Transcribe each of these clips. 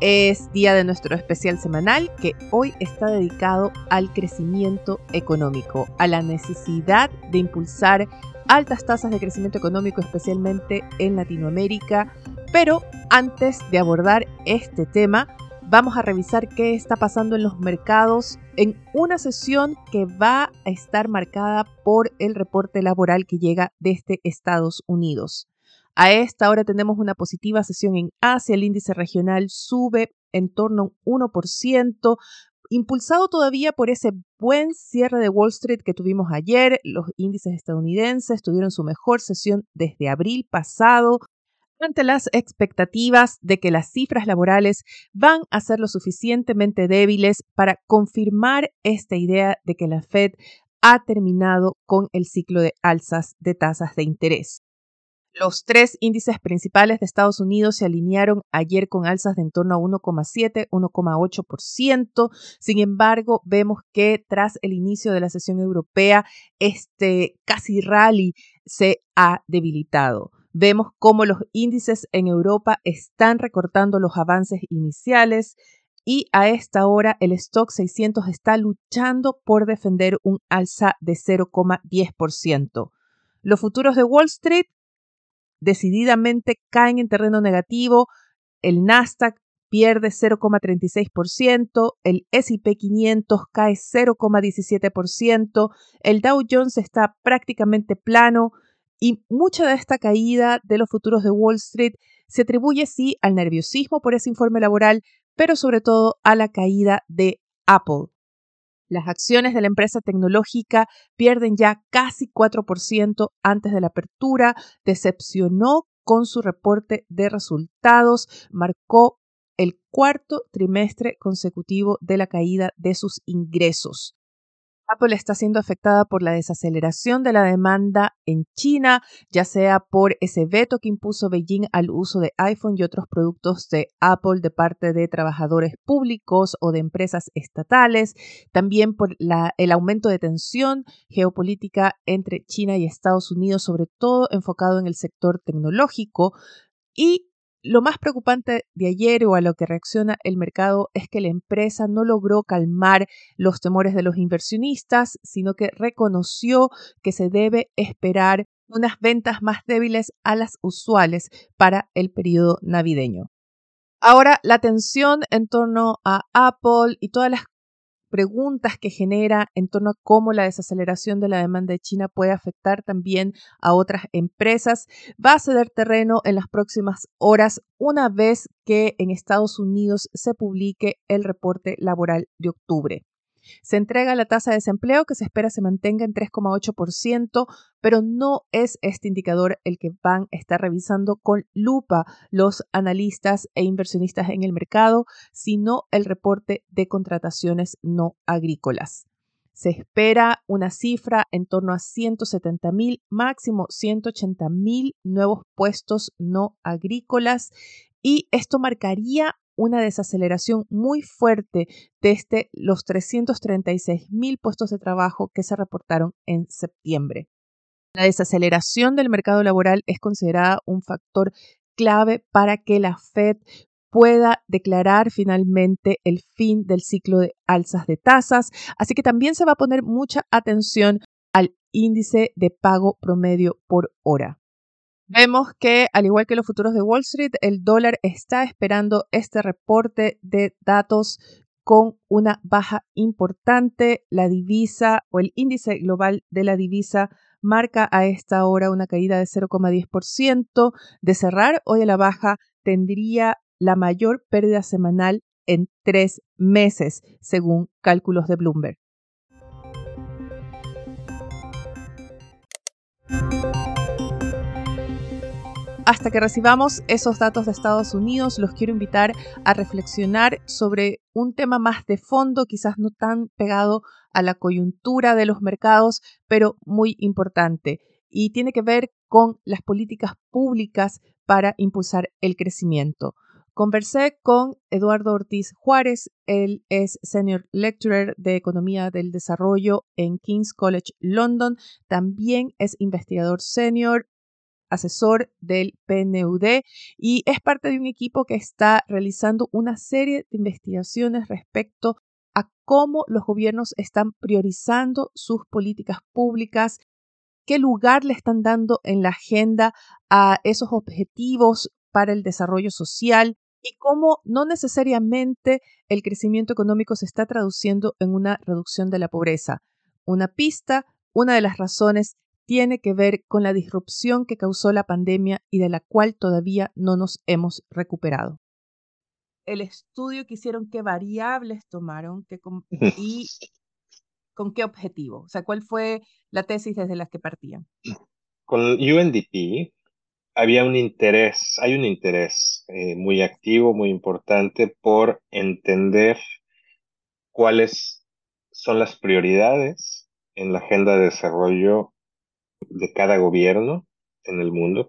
Es día de nuestro especial semanal que hoy está dedicado al crecimiento económico, a la necesidad de impulsar altas tasas de crecimiento económico, especialmente en Latinoamérica. Pero antes de abordar este tema, vamos a revisar qué está pasando en los mercados en una sesión que va a estar marcada por el reporte laboral que llega desde Estados Unidos. A esta hora tenemos una positiva sesión en Asia, el índice regional sube en torno a un 1%, impulsado todavía por ese buen cierre de Wall Street que tuvimos ayer. Los índices estadounidenses tuvieron su mejor sesión desde abril pasado. Ante las expectativas de que las cifras laborales van a ser lo suficientemente débiles para confirmar esta idea de que la Fed ha terminado con el ciclo de alzas de tasas de interés. Los tres índices principales de Estados Unidos se alinearon ayer con alzas de en torno a 1,7, 1,8%. Sin embargo, vemos que tras el inicio de la sesión europea, este casi rally se ha debilitado. Vemos cómo los índices en Europa están recortando los avances iniciales y a esta hora el stock 600 está luchando por defender un alza de 0,10%. Los futuros de Wall Street decididamente caen en terreno negativo. El Nasdaq pierde 0,36%, el SP 500 cae 0,17%, el Dow Jones está prácticamente plano y mucha de esta caída de los futuros de Wall Street se atribuye sí al nerviosismo por ese informe laboral, pero sobre todo a la caída de Apple. Las acciones de la empresa tecnológica pierden ya casi 4% antes de la apertura, decepcionó con su reporte de resultados, marcó el cuarto trimestre consecutivo de la caída de sus ingresos. Apple está siendo afectada por la desaceleración de la demanda en China, ya sea por ese veto que impuso Beijing al uso de iPhone y otros productos de Apple de parte de trabajadores públicos o de empresas estatales, también por el aumento de tensión geopolítica entre China y Estados Unidos, sobre todo enfocado en el sector tecnológico, y lo más preocupante de ayer o a lo que reacciona el mercado es que la empresa no logró calmar los temores de los inversionistas, sino que reconoció que se debe esperar unas ventas más débiles a las usuales para el periodo navideño. Ahora, la tensión en torno a Apple y todas las preguntas que genera en torno a cómo la desaceleración de la demanda de China puede afectar también a otras empresas, va a ceder terreno en las próximas horas una vez que en Estados Unidos se publique el reporte laboral de octubre. Se entrega la tasa de desempleo que se espera se mantenga en 3,8%, pero no es este indicador el que van a estar revisando con lupa los analistas e inversionistas en el mercado, sino el reporte de contrataciones no agrícolas. Se espera una cifra en torno a 170 mil, máximo 180 mil nuevos puestos no agrícolas y esto marcaría una desaceleración muy fuerte desde los 336 mil puestos de trabajo que se reportaron en septiembre. La desaceleración del mercado laboral es considerada un factor clave para que la Fed pueda declarar finalmente el fin del ciclo de alzas de tasas. Así que también se va a poner mucha atención al índice de pago promedio por hora. Vemos que, al igual que los futuros de Wall Street, el dólar está esperando este reporte de datos con una baja importante. La divisa o el índice global de la divisa marca a esta hora una caída de 0,10%. De cerrar hoy a la baja, tendría la mayor pérdida semanal en tres meses, según cálculos de Bloomberg. Hasta que recibamos esos datos de Estados Unidos, los quiero invitar a reflexionar sobre un tema más de fondo, quizás no tan pegado a la coyuntura de los mercados, pero muy importante. Y tiene que ver con las políticas públicas para impulsar el crecimiento. Conversé con Eduardo Ortiz Juárez, él es Senior Lecturer de Economía del Desarrollo en King's College London, también es investigador senior asesor del PNUD y es parte de un equipo que está realizando una serie de investigaciones respecto a cómo los gobiernos están priorizando sus políticas públicas, qué lugar le están dando en la agenda a esos objetivos para el desarrollo social y cómo no necesariamente el crecimiento económico se está traduciendo en una reducción de la pobreza. Una pista, una de las razones tiene que ver con la disrupción que causó la pandemia y de la cual todavía no nos hemos recuperado. El estudio que hicieron, qué variables tomaron y con qué objetivo. O sea, ¿cuál fue la tesis desde la que partían? Con UNDP había un interés, hay un interés eh, muy activo, muy importante por entender cuáles son las prioridades en la agenda de desarrollo de cada gobierno en el mundo,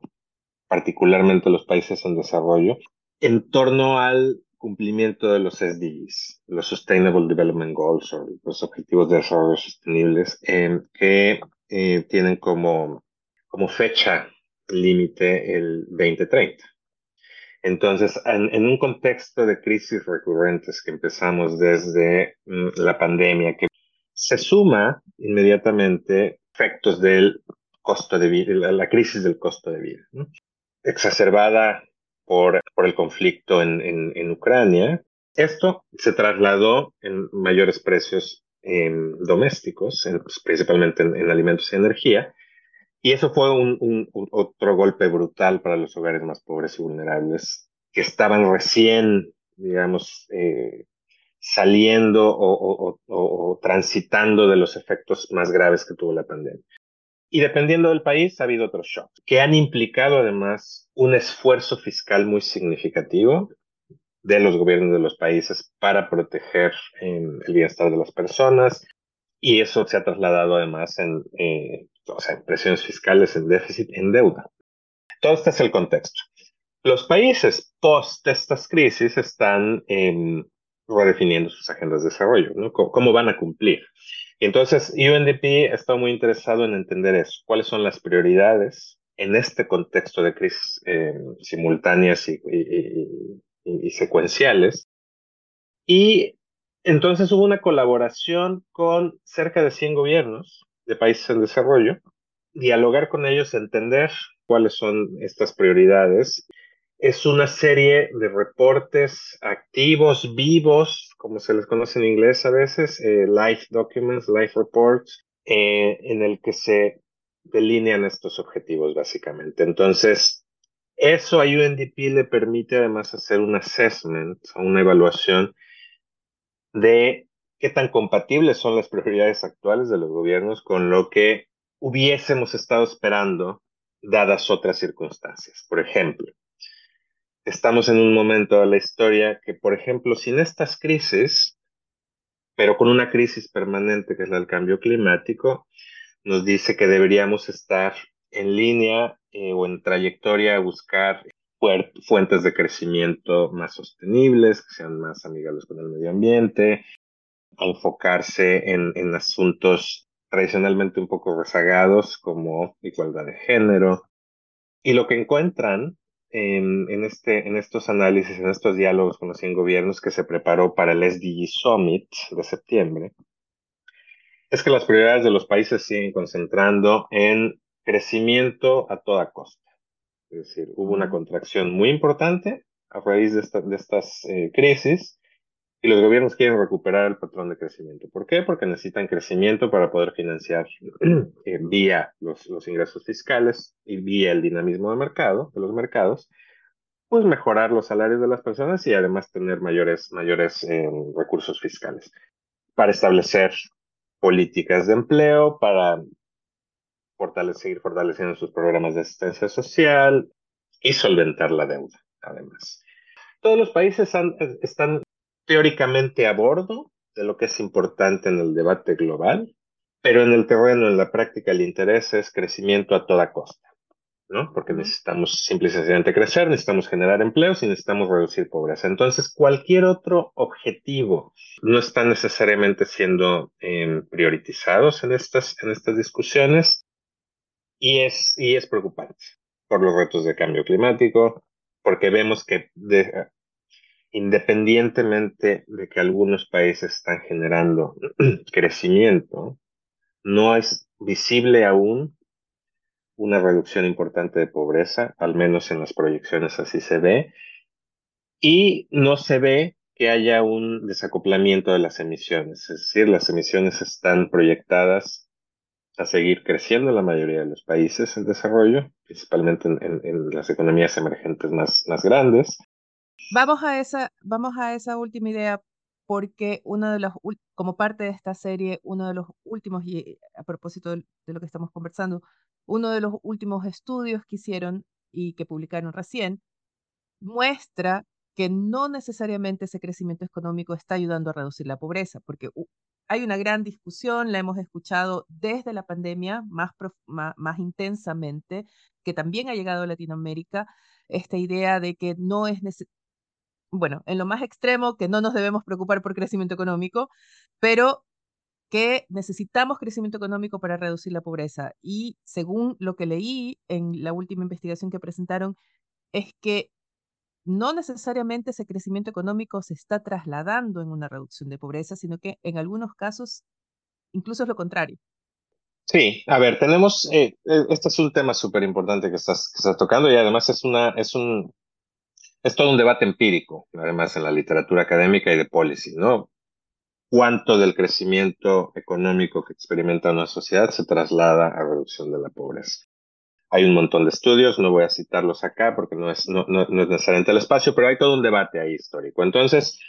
particularmente los países en desarrollo, en torno al cumplimiento de los SDGs, los Sustainable Development Goals los Objetivos de Desarrollo Sostenibles, eh, que tienen como, como fecha límite el 2030. Entonces, en, un contexto de crisis recurrentes que empezamos desde mm, la pandemia, que se suma inmediatamente efectos del costo de vida, la, crisis del costo de vida, exacerbada por, por el conflicto en, en, Ucrania. Esto se trasladó en mayores precios domésticos, pues, principalmente en, alimentos y energía, y eso fue un, otro golpe brutal para los hogares más pobres y vulnerables, que estaban recién, digamos, eh, saliendo o, o, o, transitando de los efectos más graves que tuvo la pandemia. Y dependiendo del país, ha habido otros shocks que han implicado además un esfuerzo fiscal muy significativo de los gobiernos de los países para proteger em, el bienestar de las personas. Y eso se ha trasladado además en, eh, o sea, en presiones fiscales, en déficit, en deuda. Todo este es el contexto. Los países post estas crisis están em, redefiniendo sus agendas de desarrollo, ¿no? ¿Cómo van a cumplir? Y entonces UNDP está muy interesado en entender eso, cuáles son las prioridades en este contexto de crisis eh, simultáneas y, y, secuenciales. Y entonces hubo una colaboración con cerca de 100 gobiernos de países en desarrollo, dialogar con ellos, entender cuáles son estas prioridades es una serie de reportes activos, vivos, como se les conoce en inglés a veces, eh, life documents, life reports, eh, en el que se delinean estos objetivos básicamente. Entonces, eso a UNDP le permite además hacer un assessment, una evaluación de qué tan compatibles son las prioridades actuales de los gobiernos con lo que hubiésemos estado esperando dadas otras circunstancias. Por ejemplo, estamos en un momento de la historia que, por ejemplo, sin estas crisis, pero con una crisis permanente que es la del cambio climático, nos dice que deberíamos estar en línea eh, o en trayectoria a buscar fuentes de crecimiento más sostenibles, que sean más amigables con el medio ambiente, a enfocarse en, en asuntos tradicionalmente un poco rezagados como igualdad de género. Y lo que encuentran en, este, en estos análisis, en estos diálogos con los 100 gobiernos que se preparó para el SDG Summit de septiembre, es que las prioridades de los países siguen concentrando en crecimiento a toda costa. Es decir, hubo una contracción muy importante a raíz de, de estas eh, crisis y los gobiernos quieren recuperar el patrón de crecimiento. ¿Por qué? Porque necesitan crecimiento para poder financiar eh, vía los, los, ingresos fiscales y vía el dinamismo de mercado, de los mercados, pues mejorar los salarios de las personas y además tener mayores, mayores eh, recursos fiscales para establecer políticas de empleo, para fortalecer, seguir fortaleciendo sus programas de asistencia social, y solventar la deuda, además. Todos los países están teóricamente a bordo de lo que es importante en el debate global, pero en el terreno, en la práctica, el interés es crecimiento a toda costa, ¿no? Porque necesitamos simple y sencillamente crecer, necesitamos generar empleos y necesitamos reducir pobreza. Entonces, cualquier otro objetivo no está necesariamente siendo eh, priorizados en estas, en estas discusiones y es, y es preocupante por los retos de cambio climático, porque vemos que independientemente de que algunos países están generando crecimiento, no es visible aún una reducción importante de pobreza, al menos en las proyecciones así se ve, y no se ve que haya un desacoplamiento de las emisiones, es decir, las emisiones están proyectadas a seguir creciendo en la mayoría de los países en desarrollo, principalmente en, las economías emergentes más, más grandes, Vamos a esa, vamos a esa última idea porque uno de los, como parte de esta serie, uno de los últimos, y a propósito de, lo que estamos conversando, uno de los últimos estudios que hicieron y que publicaron recién, muestra que no necesariamente ese crecimiento económico está ayudando a reducir la pobreza, porque hay una gran discusión, la hemos escuchado desde la pandemia más, más, más intensamente, que también ha llegado a Latinoamérica, esta idea de que no es bueno, en lo más extremo, que no nos debemos preocupar por crecimiento económico, pero que necesitamos crecimiento económico para reducir la pobreza. Y según lo que leí en la última investigación que presentaron, es que no necesariamente ese crecimiento económico se está trasladando en una reducción de pobreza, sino que en algunos casos incluso es lo contrario. Sí, a ver, tenemos, eh, eh, este es un tema súper importante que estás, que estás tocando y además es, una, es un, es todo un debate empírico, además en la literatura académica y de policy, ¿no? ¿Cuánto del crecimiento económico que experimenta una sociedad se traslada a reducción de la pobreza? Hay un montón de estudios, no voy a citarlos acá porque no es, no, no, no es necesariamente el espacio, pero hay todo un debate ahí histórico. Entonces,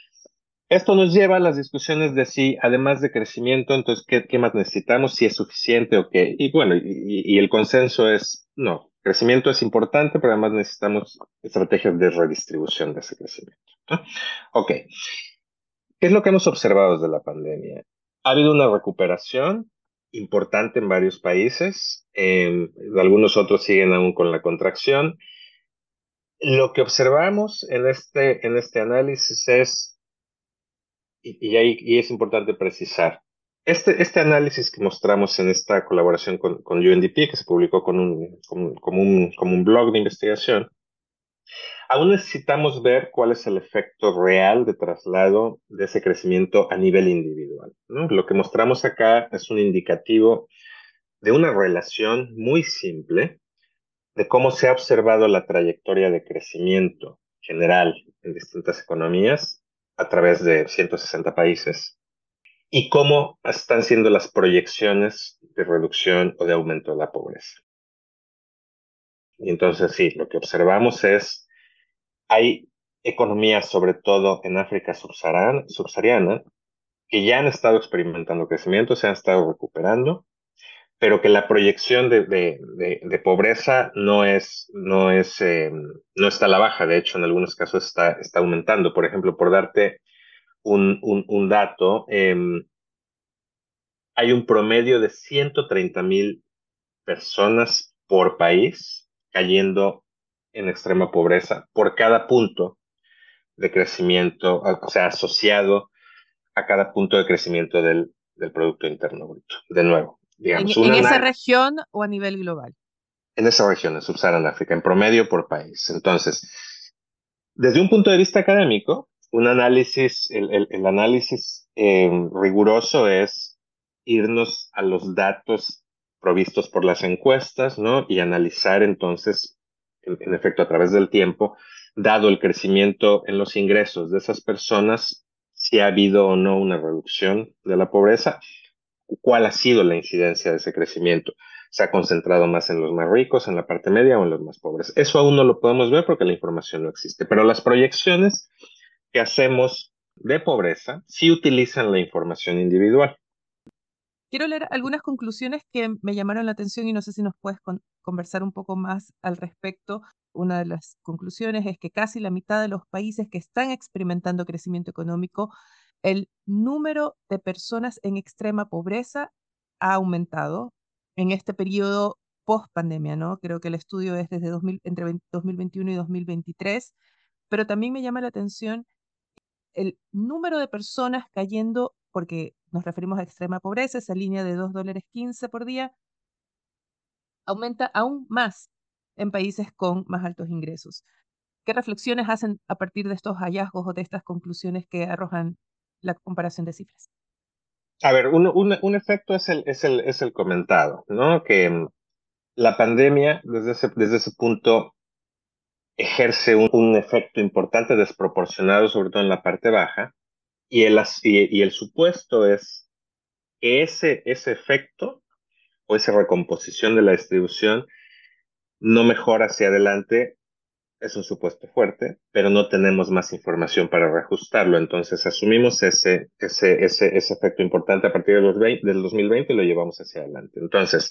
esto nos lleva a las discusiones de si, además de crecimiento, entonces, ¿qué, qué más necesitamos? Si es suficiente o qué. Y bueno, y, y el consenso es, no, crecimiento es importante, pero además necesitamos estrategias de redistribución de ese crecimiento. Ok. ¿Qué es lo que hemos observado desde la pandemia? Ha habido una recuperación importante en varios países, algunos otros siguen aún con la contracción. Lo que observamos en este, en este análisis es, y, y es importante precisar, este, este análisis que mostramos en esta colaboración con, UNDP, que se publicó un, como, un, blog de investigación, aún necesitamos ver cuál es el efecto real de traslado de ese crecimiento a nivel individual. Lo que mostramos acá es un indicativo de una relación muy simple de cómo se ha observado la trayectoria de crecimiento general en distintas economías a través de 160 países y cómo están siendo las proyecciones de reducción o de aumento de la pobreza. Y entonces sí, lo que observamos es, hay economías, sobre todo en África subsahariana, que ya han estado experimentando crecimiento, se han estado recuperando, pero que la proyección de, pobreza no es, no es, eh, no está a la baja, de hecho en algunos casos está, está aumentando. Por ejemplo, por darte un, un, dato, em, hay un promedio de 130 mil personas por país cayendo en extrema pobreza por cada punto de crecimiento, o sea, asociado a cada punto de crecimiento del, del Producto Interno Bruto. De nuevo, digamos. ¿En, esa región o a nivel global? En esa región, en Subsahara África, en promedio por país. Entonces, desde un punto de vista académico, un análisis, el, el, análisis eh, riguroso es irnos a los datos provistos por las encuestas, ¿no? Y analizar entonces, en, efecto, a través del tiempo, dado el crecimiento en los ingresos de esas personas, si ha habido o no una reducción de la pobreza, cuál ha sido la incidencia de ese crecimiento. ¿Se ha concentrado más en los más ricos, en la parte media o en los más pobres? Eso aún no lo podemos ver porque la información no existe, pero las proyecciones que hacemos de pobreza sí utilizan la información individual. Quiero leer algunas conclusiones que me llamaron la atención y no sé si nos puedes conversar un poco más al respecto. una de las conclusiones es que casi la mitad de los países que están experimentando crecimiento económico, el número de personas en extrema pobreza ha aumentado en este periodo post pandemia, ¿no? Creo que el estudio es desde 2000, entre 2021 y 2023, pero también me llama la atención el número de personas cayendo, porque nos referimos a extrema pobreza, esa línea de 2 dólares 15 por día, aumenta aún más en países con más altos ingresos. ¿Qué reflexiones hacen a partir de estos hallazgos o de estas conclusiones que arrojan la comparación de cifras? A ver, un, un, efecto es el, es, el, es el comentado, ¿no? Que mm, la pandemia, desde ese, desde ese punto, ejerce un, un, efecto importante desproporcionado, sobre todo en la parte baja, y el, y, y el supuesto es que ese, ese efecto o esa recomposición de la distribución no mejora hacia adelante, es un supuesto fuerte, pero no tenemos más información para reajustarlo. Entonces asumimos ese, ese, ese, ese efecto importante a partir de los del 2020 y lo llevamos hacia adelante. Entonces,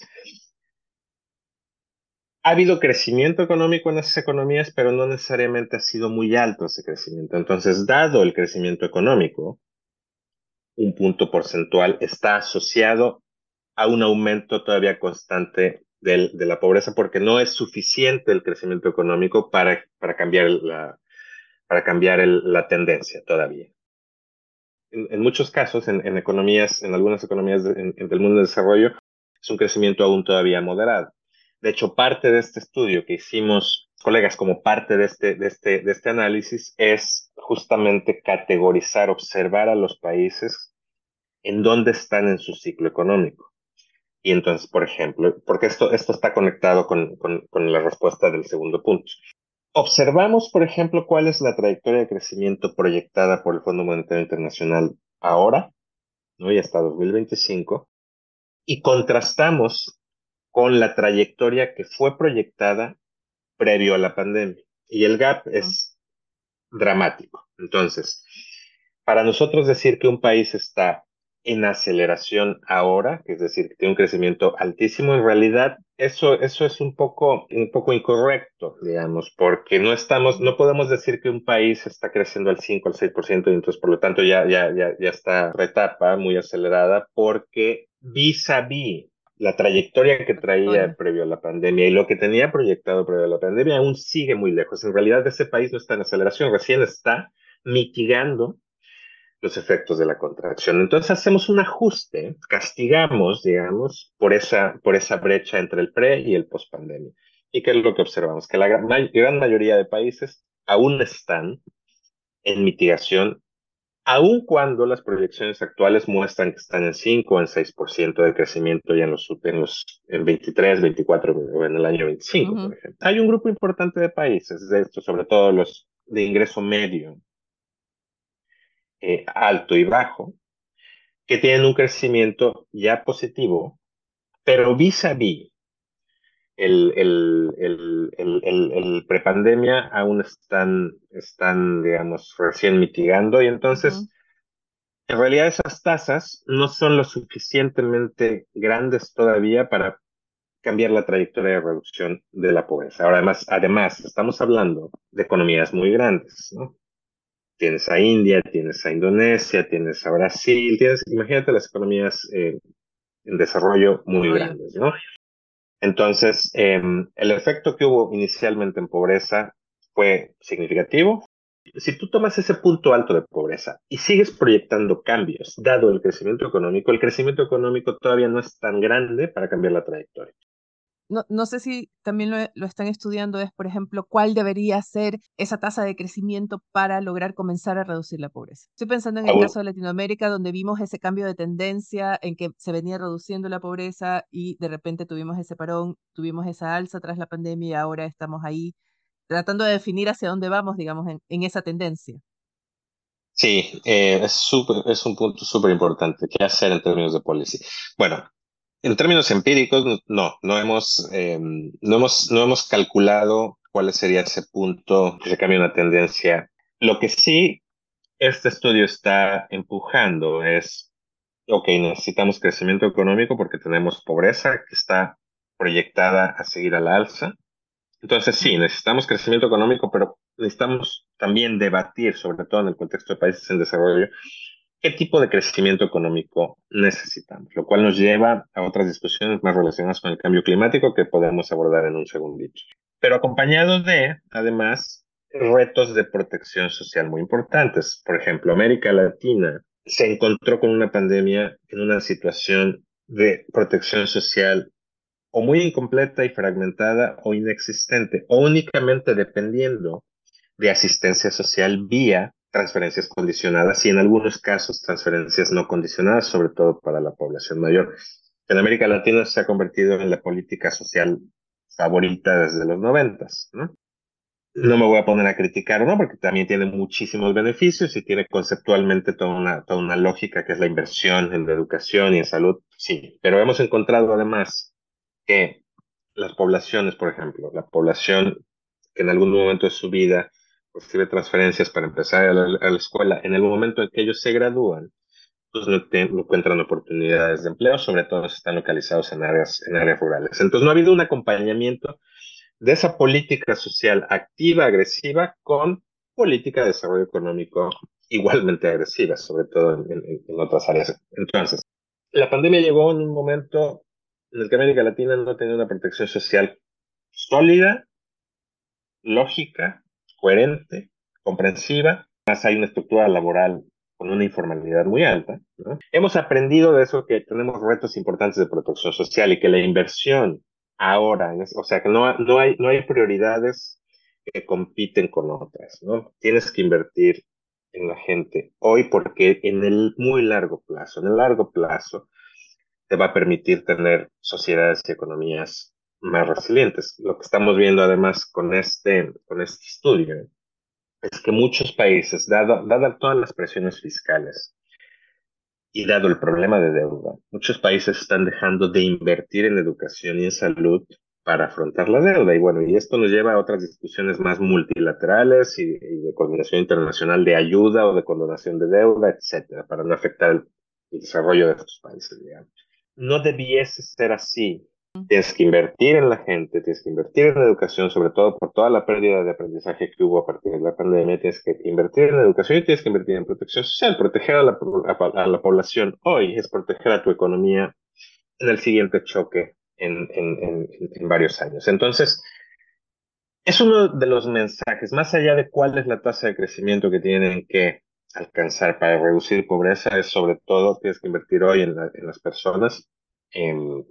ha habido crecimiento económico en esas economías, pero no necesariamente ha sido muy alto ese crecimiento. Entonces, dado el crecimiento económico, un punto porcentual está asociado a un aumento todavía constante de la pobreza porque no es suficiente el crecimiento económico para, cambiar, la, tendencia todavía. En, muchos casos, en, economías, en algunas economías del mundo de desarrollo, es un crecimiento aún todavía moderado. De hecho, parte de este estudio que hicimos, colegas, como parte de este, de este, de este análisis, es justamente categorizar, observar a los países en dónde están en su ciclo económico. Y entonces, por ejemplo, porque esto, esto está conectado con, con, con la respuesta del segundo punto. Observamos, por ejemplo, cuál es la trayectoria de crecimiento proyectada por el Fondo Monetario Internacional ahora, ¿no? y hasta 2025, y contrastamos con la trayectoria que fue proyectada previo a la pandemia. Y el gap es dramático. Entonces, para nosotros decir que un país está en aceleración ahora, es decir, que tiene un crecimiento altísimo, en realidad eso, eso es un poco, un poco incorrecto, digamos, porque no estamos, no podemos decir que un país está creciendo al 5, al 6%, y entonces por lo tanto ya, ya, ya, ya está retapa, muy acelerada, porque vis a vis la trayectoria que traía previo a la pandemia y lo que tenía proyectado previo a la pandemia aún sigue muy lejos. En realidad ese país no está en aceleración, recién está mitigando los efectos de la contracción. Entonces hacemos un ajuste, castigamos, digamos, por esa, por esa brecha entre el pre y el post pandemia. ¿Y qué es lo que observamos? Que la gran, mayoría de países aún están en mitigación, aun cuando las proyecciones actuales muestran que están en 5 o en 6% de crecimiento ya en los, en los en 23, 24 o en el año 25, por ejemplo. Hay un grupo importante de países de sobre todo los de ingreso medio, eh, alto y bajo, que tienen un crecimiento ya positivo, pero vis a vis el, el, el, el, el prepandemia aún están, están, digamos, recién mitigando y entonces, en realidad esas tasas no son lo suficientemente grandes todavía para cambiar la trayectoria de reducción de la pobreza. Ahora, además, además, estamos hablando de economías muy grandes, ¿no? tienes a India, tienes a Indonesia, tienes a Brasil, tienes, imagínate las economías eh, en desarrollo muy grandes, ¿no? Entonces, em, el efecto que hubo inicialmente en pobreza fue significativo. Si tú tomas ese punto alto de pobreza y sigues proyectando cambios, dado el crecimiento económico, el crecimiento económico todavía no es tan grande para cambiar la trayectoria no, no sé si también lo, están estudiando, es, por ejemplo, cuál debería ser esa tasa de crecimiento para lograr comenzar a reducir la pobreza. Estoy pensando en el caso de Latinoamérica, donde vimos ese cambio de tendencia en que se venía reduciendo la pobreza y de repente tuvimos ese parón, tuvimos esa alza tras la pandemia y ahora estamos ahí tratando de definir hacia dónde vamos, digamos, en, esa tendencia. Sí, eh, es, es un punto súper importante. ¿Qué hacer en términos de policy? Bueno, en términos empíricos, no, no hemos, em, no hemos, no hemos calculado cuál sería ese punto que se cambia una tendencia. Lo que sí este estudio está empujando es, ok, necesitamos crecimiento económico porque tenemos pobreza que está proyectada a seguir a la alza Entonces, sí, necesitamos crecimiento económico, pero necesitamos también debatir, sobre todo en el contexto de países en desarrollo, qué tipo de crecimiento económico necesitamos, lo cual nos lleva a otras discusiones más relacionadas con el cambio climático que podemos abordar en un segundito. Pero acompañado de, además, retos de protección social muy importantes. Por ejemplo, América Latina se encontró con una pandemia en una situación de protección social o muy incompleta y fragmentada o inexistente, o únicamente dependiendo de asistencia social vía transferencias condicionadas y en algunos casos transferencias no condicionadas, sobre todo para la población mayor. En América Latina se ha convertido en la política social favorita desde los noventas, ¿no? Me voy a poner a criticar, ¿no? Porque también tiene muchísimos beneficios y tiene conceptualmente toda una, toda una lógica que es la inversión en la educación y en salud, sí. Pero hemos encontrado además que las poblaciones, por ejemplo, la población que en algún momento de su vida recibe transferencias para empezar a la, escuela, en el momento en que ellos se gradúan, pues no, encuentran oportunidades de empleo, sobre todo si están localizados en áreas, en áreas rurales. Entonces no ha habido un acompañamiento de esa política social activa, agresiva, con política de desarrollo económico igualmente agresiva, sobre todo en, en otras áreas. Entonces, la pandemia llegó en un momento en el que América Latina no tenía una protección social sólida, lógica, coherente, comprensiva. Más hay una estructura laboral con una informalidad muy alta. Hemos aprendido de eso que tenemos retos importantes de protección social y que la inversión ahora, o sea, que no, no, hay, no hay prioridades que compiten con otras, ¿no? Tienes que invertir en la gente hoy porque en el muy largo plazo, en el largo plazo, te va a permitir tener sociedades y economías más resilientes. Lo que estamos viendo además con este, con este estudio es que muchos países, dado, dadas todas las presiones fiscales y dado el problema de deuda, muchos países están dejando de invertir en educación y en salud para afrontar la deuda. Y bueno, y esto nos lleva a otras discusiones más multilaterales y, y de coordinación internacional de ayuda o de condonación de deuda, etcétera, para no afectar el, el desarrollo de estos países, digamos no debiese ser así. Tienes que invertir en la gente, tienes que invertir en la educación, sobre todo por toda la pérdida de aprendizaje que hubo a partir de la pandemia. Tienes que invertir en la educación y tienes que invertir en protección social. Proteger a la, población hoy es proteger a tu economía en el siguiente choque en, en, en, en varios años. Entonces, es uno de los mensajes, más allá de cuál es la tasa de crecimiento que tienen que alcanzar para reducir pobreza es sobre todo tienes que invertir hoy en, las personas. En,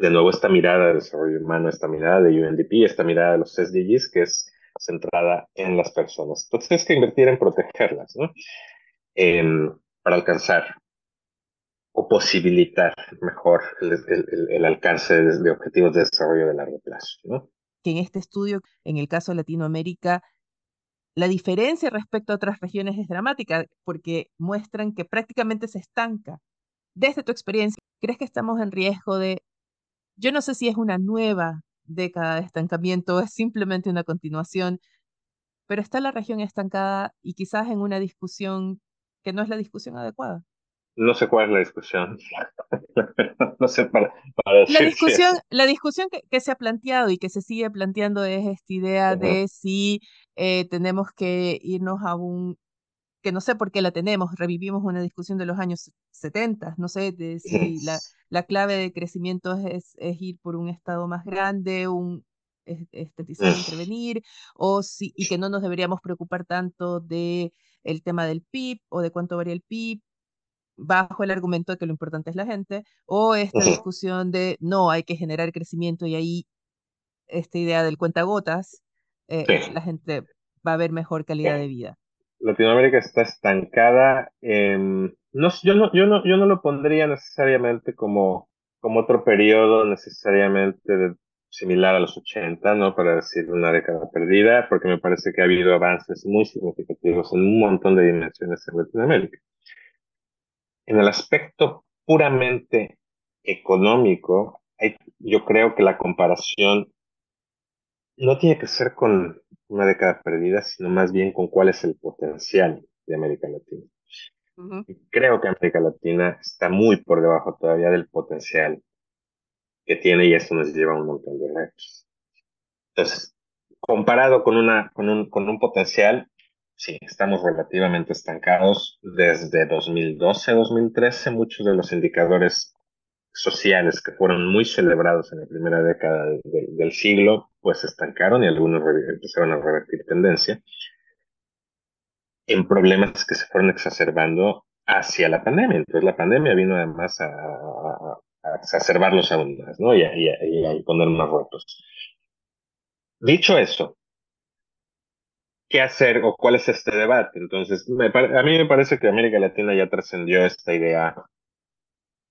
de nuevo, esta mirada de desarrollo humano, esta mirada de UNDP, esta mirada de los SDGs, que es centrada en las personas. Entonces tienes que invertir en protegerlas, ¿no? para alcanzar o posibilitar mejor el, alcance de, de, objetivos de desarrollo de largo plazo, ¿no? Que en este estudio, en el caso de Latinoamérica, la diferencia respecto a otras regiones es dramática porque muestran que prácticamente se estanca. Desde tu experiencia, ¿crees que estamos en riesgo de, yo no sé si es una nueva década de estancamiento o es simplemente una continuación, pero está la región estancada y quizás en una discusión que no es la discusión adecuada? No sé cuál es la discusión. no sé para, la discusión, la discusión que, se ha planteado y que se sigue planteando es esta idea de si eh, tenemos que irnos a un que no sé por qué la tenemos, revivimos una discusión de los años 70, no sé de si la, la clave de crecimiento es, es, ir por un estado más grande, un estetizar, intervenir, o si, y que no nos deberíamos preocupar tanto de el tema del PIB o de cuánto varía el PIB, bajo el argumento de que lo importante es la gente, o esta discusión de no, hay que generar crecimiento y ahí esta idea del cuentagotas, eh, la gente va a ver mejor calidad de vida. Latinoamérica está estancada. no, yo, no, yo, no, yo no lo pondría necesariamente como, como otro periodo necesariamente similar a los 80, ¿no? Para decir una década perdida, porque me parece que ha habido avances muy significativos en un montón de dimensiones en Latinoamérica. En el aspecto puramente económico, yo creo que la comparación no tiene que ser con una década perdida, sino más bien con cuál es el potencial de América Latina. Creo que América Latina está muy por debajo todavía del potencial que tiene y eso nos lleva a un montón de retos. Entonces, comparado con, una, con, un, con un potencial, sí, estamos relativamente estancados desde 2012, 2013. Muchos de los indicadores sociales que fueron muy celebrados en la primera década del siglo, pues se estancaron y algunos empezaron a revertir tendencia en problemas que se fueron exacerbando hacia la pandemia. Entonces la pandemia vino además a, a, exacerbarlos aún más, ¿no? Y a, y, poner más rotos. Dicho eso, ¿qué hacer o cuál es este debate? Entonces, a mí me parece que América Latina ya trascendió esta idea,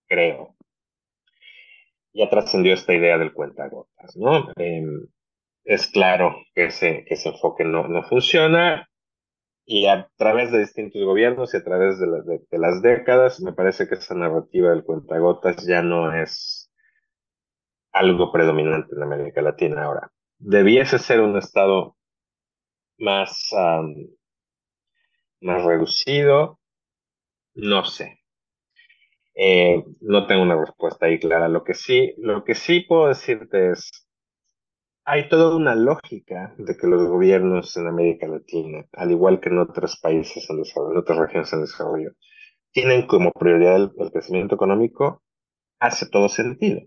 creo, ya trascendió esta idea del cuentagotas, ¿no? Em, es claro que ese, que ese enfoque no, no funciona y a través de distintos gobiernos y a través de, de, las décadas, me parece que esa narrativa del cuentagotas ya no es algo predominante en América Latina ahora. Debiese ser un estado más, más reducido, no sé. Eh, no tengo una respuesta ahí clara. Lo que sí, lo que sí puedo decirte es, hay toda una lógica de que los gobiernos en América Latina, al igual que en otros países en desarrollo, en otras regiones en desarrollo, tienen como prioridad el, crecimiento económico, hace todo sentido.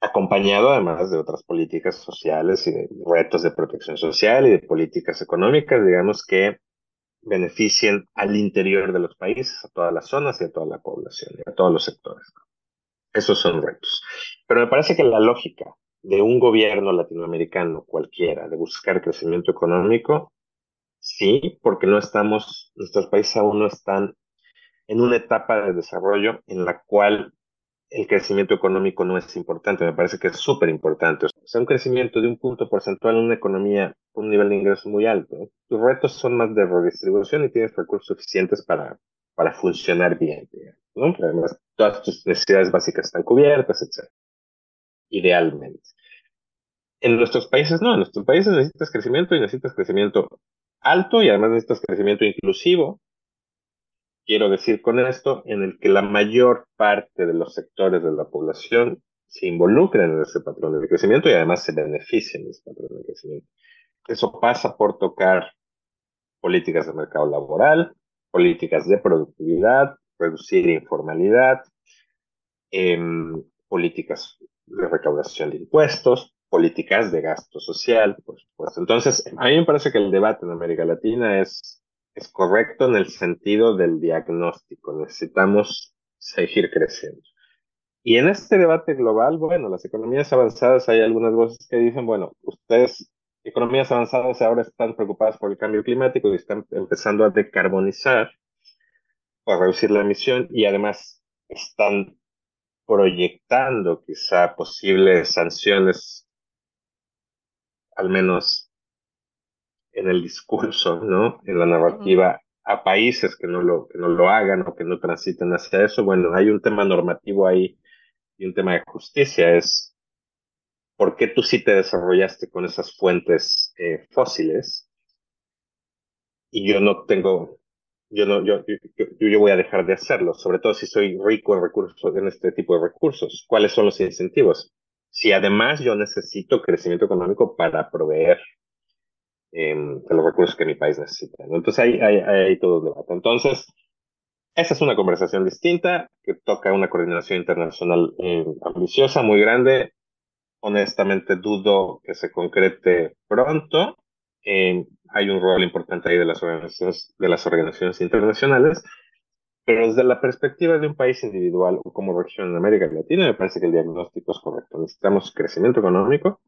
Acompañado además de otras políticas sociales y de retos de protección social y de políticas económicas, digamos que beneficien al interior de los países, a todas las zonas y a toda la población, y a todos los sectores. Esos son retos. Pero me parece que la lógica de un gobierno latinoamericano cualquiera de buscar crecimiento económico, sí, porque no estamos, nuestros países aún no están en una etapa de desarrollo en la cual el crecimiento económico no es importante, me parece que es súper importante. O sea, un crecimiento de un punto porcentual en una economía con un nivel de ingreso muy alto. Tus retos son más de redistribución y tienes recursos suficientes para, para funcionar bien, además, todas tus necesidades básicas están cubiertas, etc. Idealmente. En nuestros países no, en nuestros países necesitas crecimiento y necesitas crecimiento alto y además necesitas crecimiento inclusivo quiero decir con esto, en el que la mayor parte de los sectores de la población se involucren en ese patrón de crecimiento y además se beneficien de ese patrón de crecimiento. Eso pasa por tocar políticas de mercado laboral, políticas de productividad, reducir informalidad, em, políticas de recaudación de impuestos, políticas de gasto social, por supuesto. Entonces, a mí me parece que el debate en América Latina es es correcto en el sentido del diagnóstico. Necesitamos seguir creciendo. Y en este debate global, bueno, las economías avanzadas, hay algunas voces que dicen, bueno, ustedes, economías avanzadas ahora están preocupadas por el cambio climático y están empezando a decarbonizar para reducir la emisión y además están proyectando quizá posibles sanciones, al menos en el discurso, ¿no? En la narrativa a países que no lo, que no lo hagan o que no transiten hacia eso. Bueno, hay un tema normativo ahí y un tema de justicia. Es por qué tú sí te desarrollaste con esas fuentes eh, fósiles y yo no tengo, yo no, yo, yo, yo, voy a dejar de hacerlo, sobre todo si soy rico en recursos, en este tipo de recursos. ¿Cuáles son los incentivos? Si además yo necesito crecimiento económico para proveer Em, de los recursos que mi país necesita. Entonces ahí hay, todo el debate. Entonces, esa es una conversación distinta que toca una coordinación internacional eh, ambiciosa, muy grande. Honestamente dudo que se concrete pronto. Em, hay un rol importante ahí de las organizaciones, de las organizaciones internacionales, pero desde la perspectiva de un país individual o como región en América Latina, me parece que el diagnóstico es correcto. Necesitamos crecimiento económico,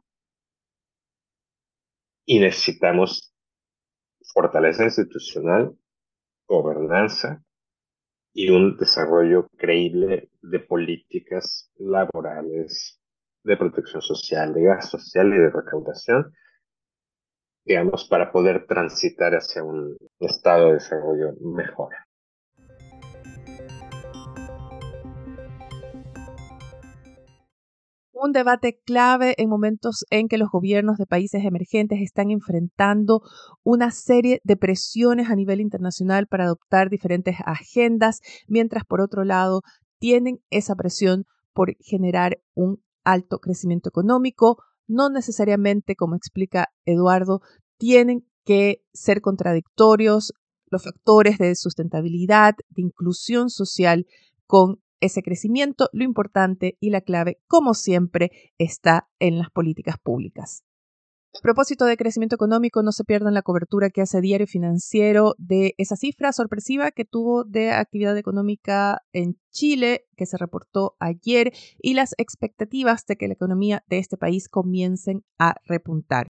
y necesitamos fortaleza institucional, gobernanza y un desarrollo creíble de políticas laborales, de protección social, de gasto social y de recaudación, digamos, para poder transitar hacia un estado de desarrollo mejor. Un debate clave en momentos en que los gobiernos de países emergentes están enfrentando una serie de presiones a nivel internacional para adoptar diferentes agendas, mientras por otro lado tienen esa presión por generar un alto crecimiento económico, no necesariamente, como explica Eduardo, tienen que ser contradictorios los factores de sustentabilidad, de inclusión social con ese crecimiento, lo importante y la clave, como siempre, está en las políticas públicas. A propósito de crecimiento económico, no se pierdan la cobertura que hace Diario Financiero de esa cifra sorpresiva que tuvo de actividad económica en Chile, que se reportó ayer, y las expectativas de que la economía de este país comiencen a repuntar.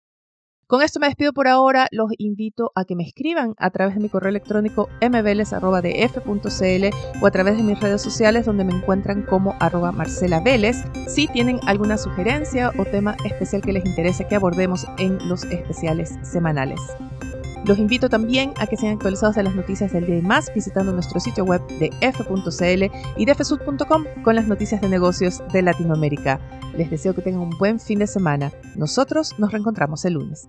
Con esto me despido por ahora. Los invito a que me escriban a través de mi correo electrónico mveles.df.cl o a través de mis redes sociales donde me encuentran como arroba Marcela si tienen alguna sugerencia o tema especial que les interese que abordemos en los especiales semanales. Los invito también a que sean actualizados de las noticias del día y más visitando nuestro sitio web de f.cl y de fsud.com con las noticias de negocios de Latinoamérica. Les deseo que tengan un buen fin de semana. Nosotros nos reencontramos el lunes.